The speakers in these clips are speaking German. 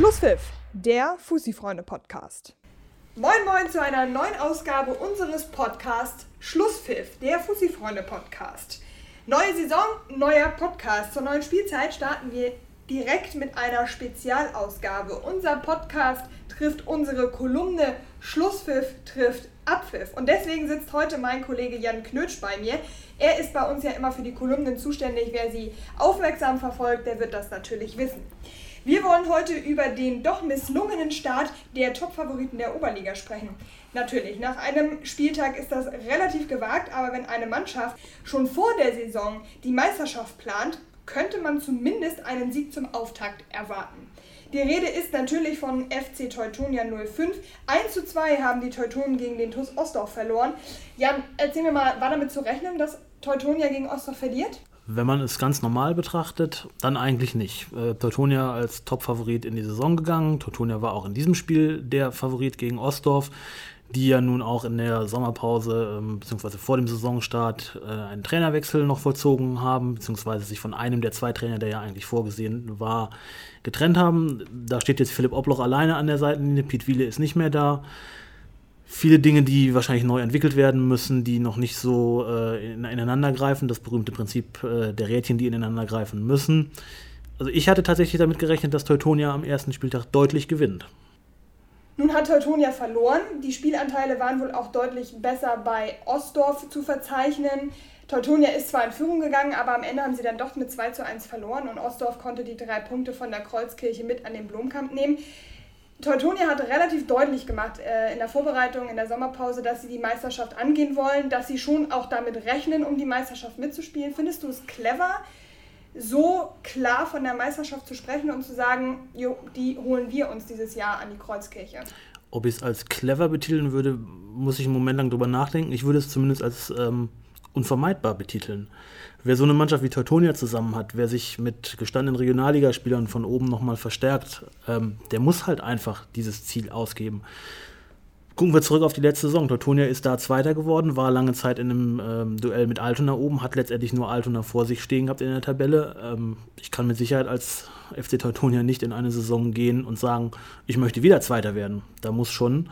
Schlusspfiff, der Fussi-Freunde-Podcast. Moin Moin zu einer neuen Ausgabe unseres Podcasts Schlusspfiff, der Fussi-Freunde-Podcast. Neue Saison, neuer Podcast. Zur neuen Spielzeit starten wir direkt mit einer Spezialausgabe. Unser Podcast trifft unsere Kolumne Schlusspfiff trifft Abpfiff. Und deswegen sitzt heute mein Kollege Jan Knötsch bei mir. Er ist bei uns ja immer für die Kolumnen zuständig. Wer sie aufmerksam verfolgt, der wird das natürlich wissen. Wir wollen heute über den doch misslungenen Start der Top-Favoriten der Oberliga sprechen. Natürlich, nach einem Spieltag ist das relativ gewagt, aber wenn eine Mannschaft schon vor der Saison die Meisterschaft plant, könnte man zumindest einen Sieg zum Auftakt erwarten. Die Rede ist natürlich von FC Teutonia 05. 1 zu 2 haben die Teutonen gegen den TuS Ostdorf verloren. Jan, erzähl mir mal, war damit zu rechnen, dass Teutonia gegen Ostdorf verliert? Wenn man es ganz normal betrachtet, dann eigentlich nicht. Äh, Teutonia als Top-Favorit in die Saison gegangen. Teutonia war auch in diesem Spiel der Favorit gegen Ostdorf, die ja nun auch in der Sommerpause ähm, bzw. vor dem Saisonstart äh, einen Trainerwechsel noch vollzogen haben, beziehungsweise sich von einem der zwei Trainer, der ja eigentlich vorgesehen war, getrennt haben. Da steht jetzt Philipp Obloch alleine an der Seitenlinie, Piet Wiele ist nicht mehr da viele Dinge, die wahrscheinlich neu entwickelt werden müssen, die noch nicht so äh, ineinander greifen. Das berühmte Prinzip äh, der Rädchen, die ineinander greifen müssen. Also ich hatte tatsächlich damit gerechnet, dass Teutonia am ersten Spieltag deutlich gewinnt. Nun hat Teutonia verloren. Die Spielanteile waren wohl auch deutlich besser bei Ostdorf zu verzeichnen. Teutonia ist zwar in Führung gegangen, aber am Ende haben sie dann doch mit 2 zu 1 verloren und Ostdorf konnte die drei Punkte von der Kreuzkirche mit an den Blomkamp nehmen. Teutonia hat relativ deutlich gemacht äh, in der Vorbereitung, in der Sommerpause, dass sie die Meisterschaft angehen wollen, dass sie schon auch damit rechnen, um die Meisterschaft mitzuspielen. Findest du es clever, so klar von der Meisterschaft zu sprechen und zu sagen, jo, die holen wir uns dieses Jahr an die Kreuzkirche? Ob ich es als clever betiteln würde, muss ich einen Moment lang drüber nachdenken. Ich würde es zumindest als ähm, unvermeidbar betiteln. Wer so eine Mannschaft wie Teutonia zusammen hat, wer sich mit gestandenen Regionalligaspielern von oben nochmal verstärkt, ähm, der muss halt einfach dieses Ziel ausgeben. Gucken wir zurück auf die letzte Saison. Teutonia ist da Zweiter geworden, war lange Zeit in einem ähm, Duell mit Altona oben, hat letztendlich nur Altona vor sich stehen gehabt in der Tabelle. Ähm, ich kann mit Sicherheit als FC Teutonia nicht in eine Saison gehen und sagen, ich möchte wieder Zweiter werden. Da muss schon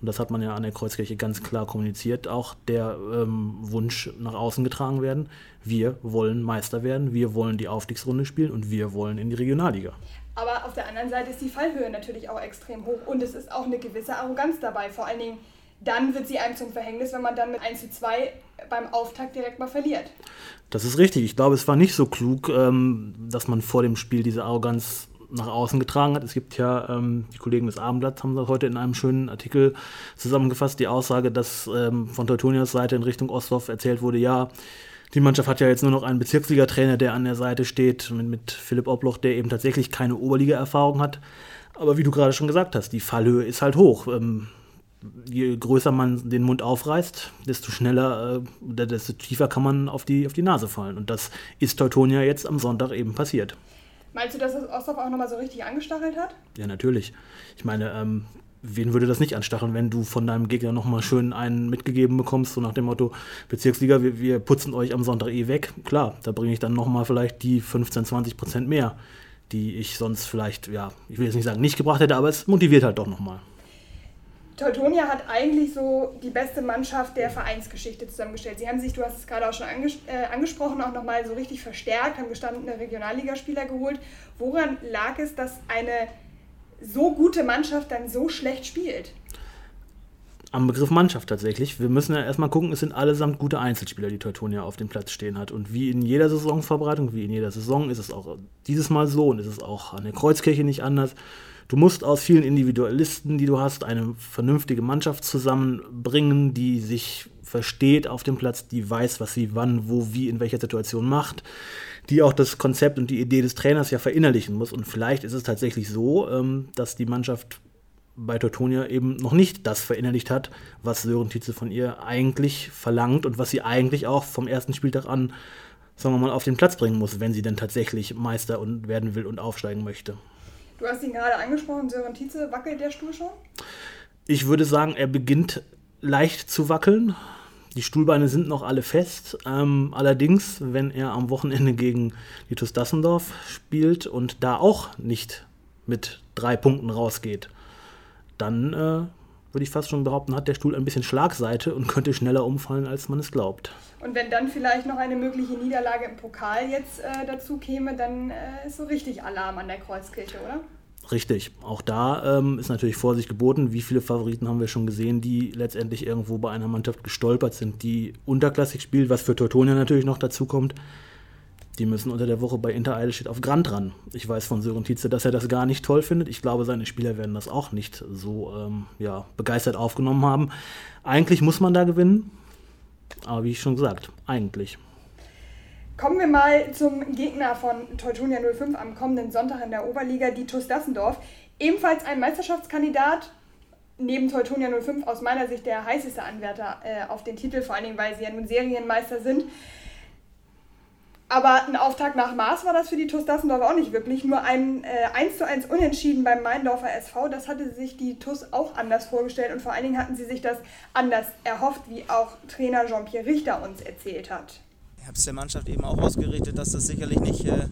und das hat man ja an der Kreuzkirche ganz klar kommuniziert, auch der ähm, Wunsch nach außen getragen werden, wir wollen Meister werden, wir wollen die Aufstiegsrunde spielen und wir wollen in die Regionalliga. Aber auf der anderen Seite ist die Fallhöhe natürlich auch extrem hoch und es ist auch eine gewisse Arroganz dabei. Vor allen Dingen dann wird sie einem zum Verhängnis, wenn man dann mit 1 zu 2 beim Auftakt direkt mal verliert. Das ist richtig. Ich glaube, es war nicht so klug, ähm, dass man vor dem Spiel diese Arroganz nach außen getragen hat. Es gibt ja, ähm, die Kollegen des Abendblatts haben das heute in einem schönen Artikel zusammengefasst, die Aussage, dass ähm, von Teutonias Seite in Richtung Ostdorf erzählt wurde, ja, die Mannschaft hat ja jetzt nur noch einen Bezirksliga-Trainer, der an der Seite steht, mit, mit Philipp Obloch, der eben tatsächlich keine Oberliga-Erfahrung hat. Aber wie du gerade schon gesagt hast, die Fallhöhe ist halt hoch. Ähm, je größer man den Mund aufreißt, desto schneller, äh, desto tiefer kann man auf die, auf die Nase fallen. Und das ist Teutonia jetzt am Sonntag eben passiert. Meinst du, dass das Ostdorf auch nochmal so richtig angestachelt hat? Ja, natürlich. Ich meine, ähm, wen würde das nicht anstacheln, wenn du von deinem Gegner nochmal schön einen mitgegeben bekommst, so nach dem Motto, Bezirksliga, wir, wir putzen euch am Sonntag eh weg. Klar, da bringe ich dann nochmal vielleicht die 15, 20 Prozent mehr, die ich sonst vielleicht, ja, ich will jetzt nicht sagen, nicht gebracht hätte, aber es motiviert halt doch nochmal. Teutonia hat eigentlich so die beste Mannschaft der Vereinsgeschichte zusammengestellt. Sie haben sich, du hast es gerade auch schon anges äh, angesprochen, auch nochmal so richtig verstärkt, haben gestandene Regionalligaspieler geholt. Woran lag es, dass eine so gute Mannschaft dann so schlecht spielt? Am Begriff Mannschaft tatsächlich. Wir müssen ja erstmal gucken, es sind allesamt gute Einzelspieler, die Teutonia auf dem Platz stehen hat. Und wie in jeder Saisonvorbereitung, wie in jeder Saison, ist es auch dieses Mal so und ist es auch an der Kreuzkirche nicht anders. Du musst aus vielen Individualisten, die du hast, eine vernünftige Mannschaft zusammenbringen, die sich versteht auf dem Platz, die weiß, was sie wann, wo, wie, in welcher Situation macht, die auch das Konzept und die Idee des Trainers ja verinnerlichen muss. Und vielleicht ist es tatsächlich so, ähm, dass die Mannschaft bei Teutonia eben noch nicht das verinnerlicht hat, was Sören Tietze von ihr eigentlich verlangt und was sie eigentlich auch vom ersten Spieltag an, sagen wir mal, auf den Platz bringen muss, wenn sie denn tatsächlich Meister und werden will und aufsteigen möchte. Du hast ihn gerade angesprochen, Sören Tietze, wackelt der Stuhl schon? Ich würde sagen, er beginnt leicht zu wackeln. Die Stuhlbeine sind noch alle fest. Ähm, allerdings, wenn er am Wochenende gegen Titus Dassendorf spielt und da auch nicht mit drei Punkten rausgeht, dann äh, würde ich fast schon behaupten, hat der Stuhl ein bisschen Schlagseite und könnte schneller umfallen, als man es glaubt. Und wenn dann vielleicht noch eine mögliche Niederlage im Pokal jetzt äh, dazu käme, dann äh, ist so richtig Alarm an der Kreuzkirche, oder? Richtig. Auch da ähm, ist natürlich Vorsicht geboten. Wie viele Favoriten haben wir schon gesehen, die letztendlich irgendwo bei einer Mannschaft gestolpert sind, die unterklassig spielt, was für Teutonia natürlich noch dazu kommt. Die müssen unter der Woche bei Inter Eidelstedt auf Grand ran. Ich weiß von Sören Tietze, dass er das gar nicht toll findet. Ich glaube, seine Spieler werden das auch nicht so ähm, ja, begeistert aufgenommen haben. Eigentlich muss man da gewinnen. Aber wie ich schon gesagt, eigentlich. Kommen wir mal zum Gegner von Teutonia 05 am kommenden Sonntag in der Oberliga, die TuS Dassendorf. Ebenfalls ein Meisterschaftskandidat, neben Teutonia 05 aus meiner Sicht der heißeste Anwärter äh, auf den Titel, vor allen Dingen, weil sie ja nun Serienmeister sind. Aber ein Auftakt nach Maß war das für die TuS Dassendorf auch nicht wirklich. Nur ein äh, 1 zu 1 Unentschieden beim Meindorfer SV, das hatte sich die TuS auch anders vorgestellt und vor allen Dingen hatten sie sich das anders erhofft, wie auch Trainer Jean-Pierre Richter uns erzählt hat. Ich habe es der Mannschaft eben auch ausgerichtet, dass das sicherlich nicht äh,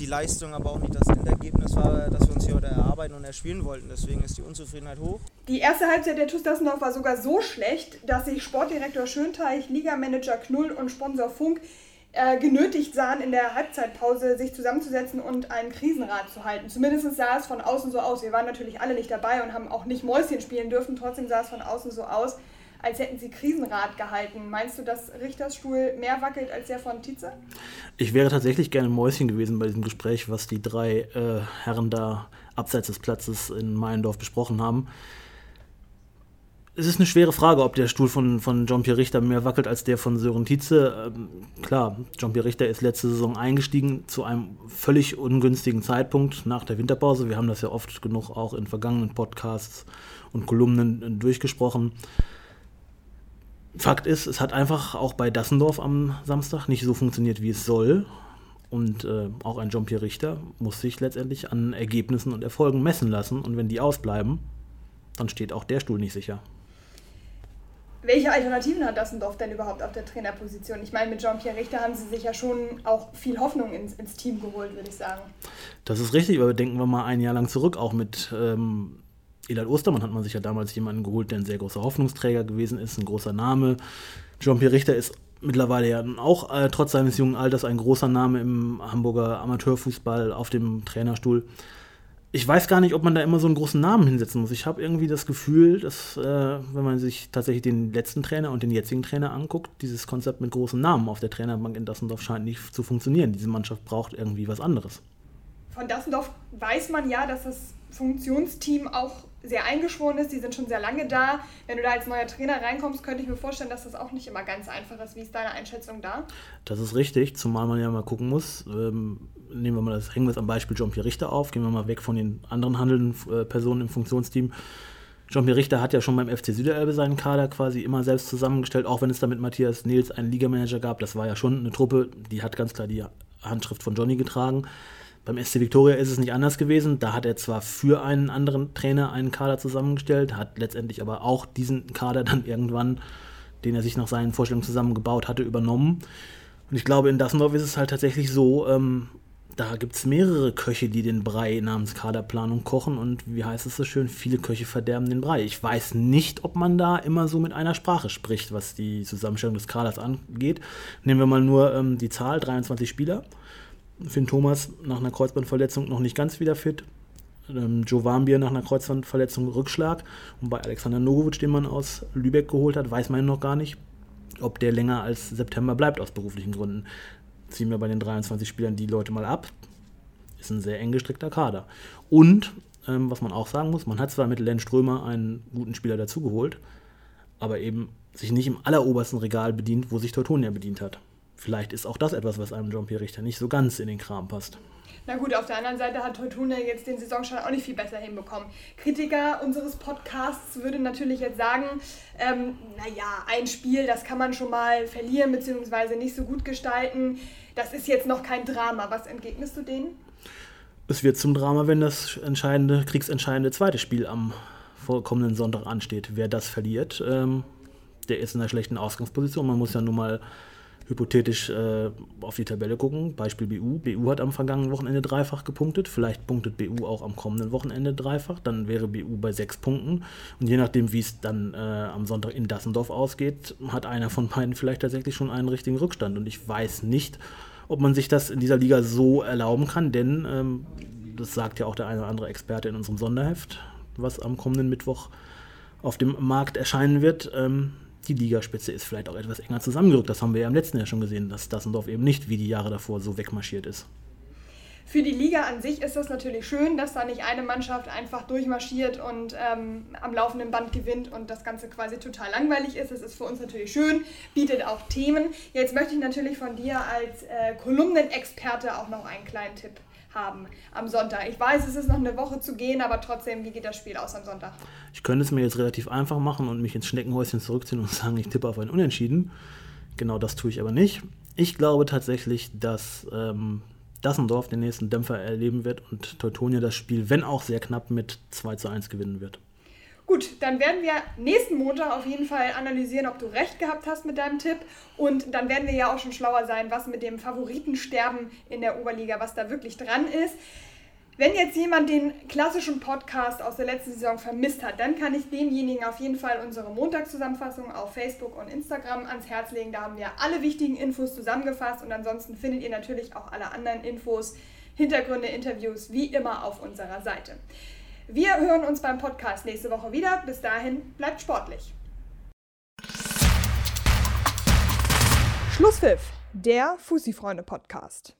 die Leistung, aber auch nicht das Endergebnis war, das wir uns hier heute erarbeiten und erspielen wollten. Deswegen ist die Unzufriedenheit hoch. Die erste Halbzeit der TuS Dassendorf war sogar so schlecht, dass sich Sportdirektor Schönteich, Ligamanager Knull und Sponsor Funk äh, genötigt sahen, in der Halbzeitpause sich zusammenzusetzen und einen Krisenrat zu halten. Zumindest sah es von außen so aus. Wir waren natürlich alle nicht dabei und haben auch nicht Mäuschen spielen dürfen. Trotzdem sah es von außen so aus, als hätten sie Krisenrat gehalten. Meinst du, dass Richters Stuhl mehr wackelt als der von Tietze? Ich wäre tatsächlich gerne Mäuschen gewesen bei diesem Gespräch, was die drei äh, Herren da abseits des Platzes in Meiendorf besprochen haben es ist eine schwere Frage, ob der Stuhl von, von Jean-Pierre Richter mehr wackelt als der von Sören Tietze. Ähm, klar, Jean-Pierre Richter ist letzte Saison eingestiegen zu einem völlig ungünstigen Zeitpunkt nach der Winterpause. Wir haben das ja oft genug auch in vergangenen Podcasts und Kolumnen äh, durchgesprochen. Fakt ist, es hat einfach auch bei Dassendorf am Samstag nicht so funktioniert, wie es soll. Und äh, auch ein Jean-Pierre Richter muss sich letztendlich an Ergebnissen und Erfolgen messen lassen. Und wenn die ausbleiben, dann steht auch der Stuhl nicht sicher. Welche Alternativen hat Dassendorf denn überhaupt auf der Trainerposition? Ich meine, mit Jean-Pierre Richter haben sie sich ja schon auch viel Hoffnung ins, ins Team geholt, würde ich sagen. Das ist richtig, aber denken wir mal ein Jahr lang zurück, auch mit ähm, Elad Ostermann hat man sich ja damals jemanden geholt, der ein sehr großer Hoffnungsträger gewesen ist, ein großer Name. Jean-Pierre Richter ist mittlerweile ja auch äh, trotz seines jungen Alters ein großer Name im Hamburger Amateurfußball auf dem Trainerstuhl ich weiß gar nicht, ob man da immer so einen großen Namen hinsetzen muss. Ich habe irgendwie das Gefühl, dass, äh, wenn man sich tatsächlich den letzten Trainer und den jetzigen Trainer anguckt, dieses Konzept mit großen Namen auf der Trainerbank in Dassendorf scheint nicht zu funktionieren. Diese Mannschaft braucht irgendwie was anderes. Von Dassendorf weiß man ja, dass das Funktionsteam auch sehr eingeschworen ist. Die sind schon sehr lange da. Wenn du da als neuer Trainer reinkommst, könnte ich mir vorstellen, dass das auch nicht immer ganz einfach ist. Wie ist deine Einschätzung da? Das ist richtig, zumal man ja mal gucken muss. Ähm, nehmen wir mal das, hängen wir es am Beispiel Jean-Pierre Richter auf, gehen wir mal weg von den anderen handelnden äh, Personen im Funktionsteam. Jean-Pierre Richter hat ja schon beim FC Süderelbe seinen Kader quasi immer selbst zusammengestellt, auch wenn es da mit Matthias Nils einen Ligamanager gab. Das war ja schon eine Truppe, die hat ganz klar die Handschrift von Johnny getragen. Beim SC Victoria ist es nicht anders gewesen. Da hat er zwar für einen anderen Trainer einen Kader zusammengestellt, hat letztendlich aber auch diesen Kader dann irgendwann, den er sich nach seinen Vorstellungen zusammengebaut hatte, übernommen. Und ich glaube, in Dassendorf ist es halt tatsächlich so, ähm, da gibt es mehrere Köche, die den Brei namens Kaderplanung kochen und wie heißt es so schön, viele Köche verderben den Brei. Ich weiß nicht, ob man da immer so mit einer Sprache spricht, was die Zusammenstellung des Kaders angeht. Nehmen wir mal nur ähm, die Zahl, 23 Spieler. Finn Thomas nach einer Kreuzbandverletzung noch nicht ganz wieder fit. Ähm, Joe Warmbier nach einer Kreuzbandverletzung Rückschlag. Und bei Alexander Nogovic, den man aus Lübeck geholt hat, weiß man noch gar nicht, ob der länger als September bleibt aus beruflichen Gründen. Ziehen wir bei den 23 Spielern die Leute mal ab. Ist ein sehr eng gestrickter Kader. Und, ähm, was man auch sagen muss, man hat zwar mit Len Strömer einen guten Spieler dazugeholt, aber eben sich nicht im allerobersten Regal bedient, wo sich Teutonia bedient hat. Vielleicht ist auch das etwas, was einem Jean-Pierre Richter nicht so ganz in den Kram passt. Na gut, auf der anderen Seite hat Teutonia jetzt den Saisonstart auch nicht viel besser hinbekommen. Kritiker unseres Podcasts würde natürlich jetzt sagen, ähm, naja, ein Spiel, das kann man schon mal verlieren bzw. nicht so gut gestalten. Das ist jetzt noch kein Drama. Was entgegnest du denen? Es wird zum Drama, wenn das entscheidende, kriegsentscheidende zweite Spiel am kommenden Sonntag ansteht. Wer das verliert, ähm, der ist in einer schlechten Ausgangsposition. Man muss ja nun mal hypothetisch äh, auf die Tabelle gucken. Beispiel BU. BU hat am vergangenen Wochenende dreifach gepunktet. Vielleicht punktet BU auch am kommenden Wochenende dreifach. Dann wäre BU bei sechs Punkten. Und je nachdem, wie es dann äh, am Sonntag in Dassendorf ausgeht, hat einer von beiden vielleicht tatsächlich schon einen richtigen Rückstand. Und ich weiß nicht, ob man sich das in dieser Liga so erlauben kann, denn ähm, das sagt ja auch der eine oder andere Experte in unserem Sonderheft, was am kommenden Mittwoch auf dem Markt erscheinen wird. Ähm, die Ligaspitze ist vielleicht auch etwas enger zusammengerückt. Das haben wir ja im letzten Jahr schon gesehen, dass Dassendorf eben nicht wie die Jahre davor so wegmarschiert ist. Für die Liga an sich ist das natürlich schön, dass da nicht eine Mannschaft einfach durchmarschiert und ähm, am laufenden Band gewinnt und das Ganze quasi total langweilig ist. Das ist für uns natürlich schön, bietet auch Themen. Jetzt möchte ich natürlich von dir als äh, Kolumnenexperte auch noch einen kleinen Tipp haben am Sonntag. Ich weiß, es ist noch eine Woche zu gehen, aber trotzdem, wie geht das Spiel aus am Sonntag? Ich könnte es mir jetzt relativ einfach machen und mich ins Schneckenhäuschen zurückziehen und sagen, ich tippe auf ein Unentschieden. Genau das tue ich aber nicht. Ich glaube tatsächlich, dass ähm, Dassendorf den nächsten Dämpfer erleben wird und Teutonia das Spiel, wenn auch sehr knapp, mit 2 zu 1 gewinnen wird. Gut, dann werden wir nächsten Montag auf jeden Fall analysieren, ob du recht gehabt hast mit deinem Tipp. Und dann werden wir ja auch schon schlauer sein, was mit dem Favoritensterben in der Oberliga, was da wirklich dran ist. Wenn jetzt jemand den klassischen Podcast aus der letzten Saison vermisst hat, dann kann ich demjenigen auf jeden Fall unsere Montagszusammenfassung auf Facebook und Instagram ans Herz legen. Da haben wir alle wichtigen Infos zusammengefasst und ansonsten findet ihr natürlich auch alle anderen Infos, Hintergründe, Interviews wie immer auf unserer Seite. Wir hören uns beim Podcast nächste Woche wieder. Bis dahin, bleibt sportlich. Schlusspfiff, der Fussi-Freunde-Podcast.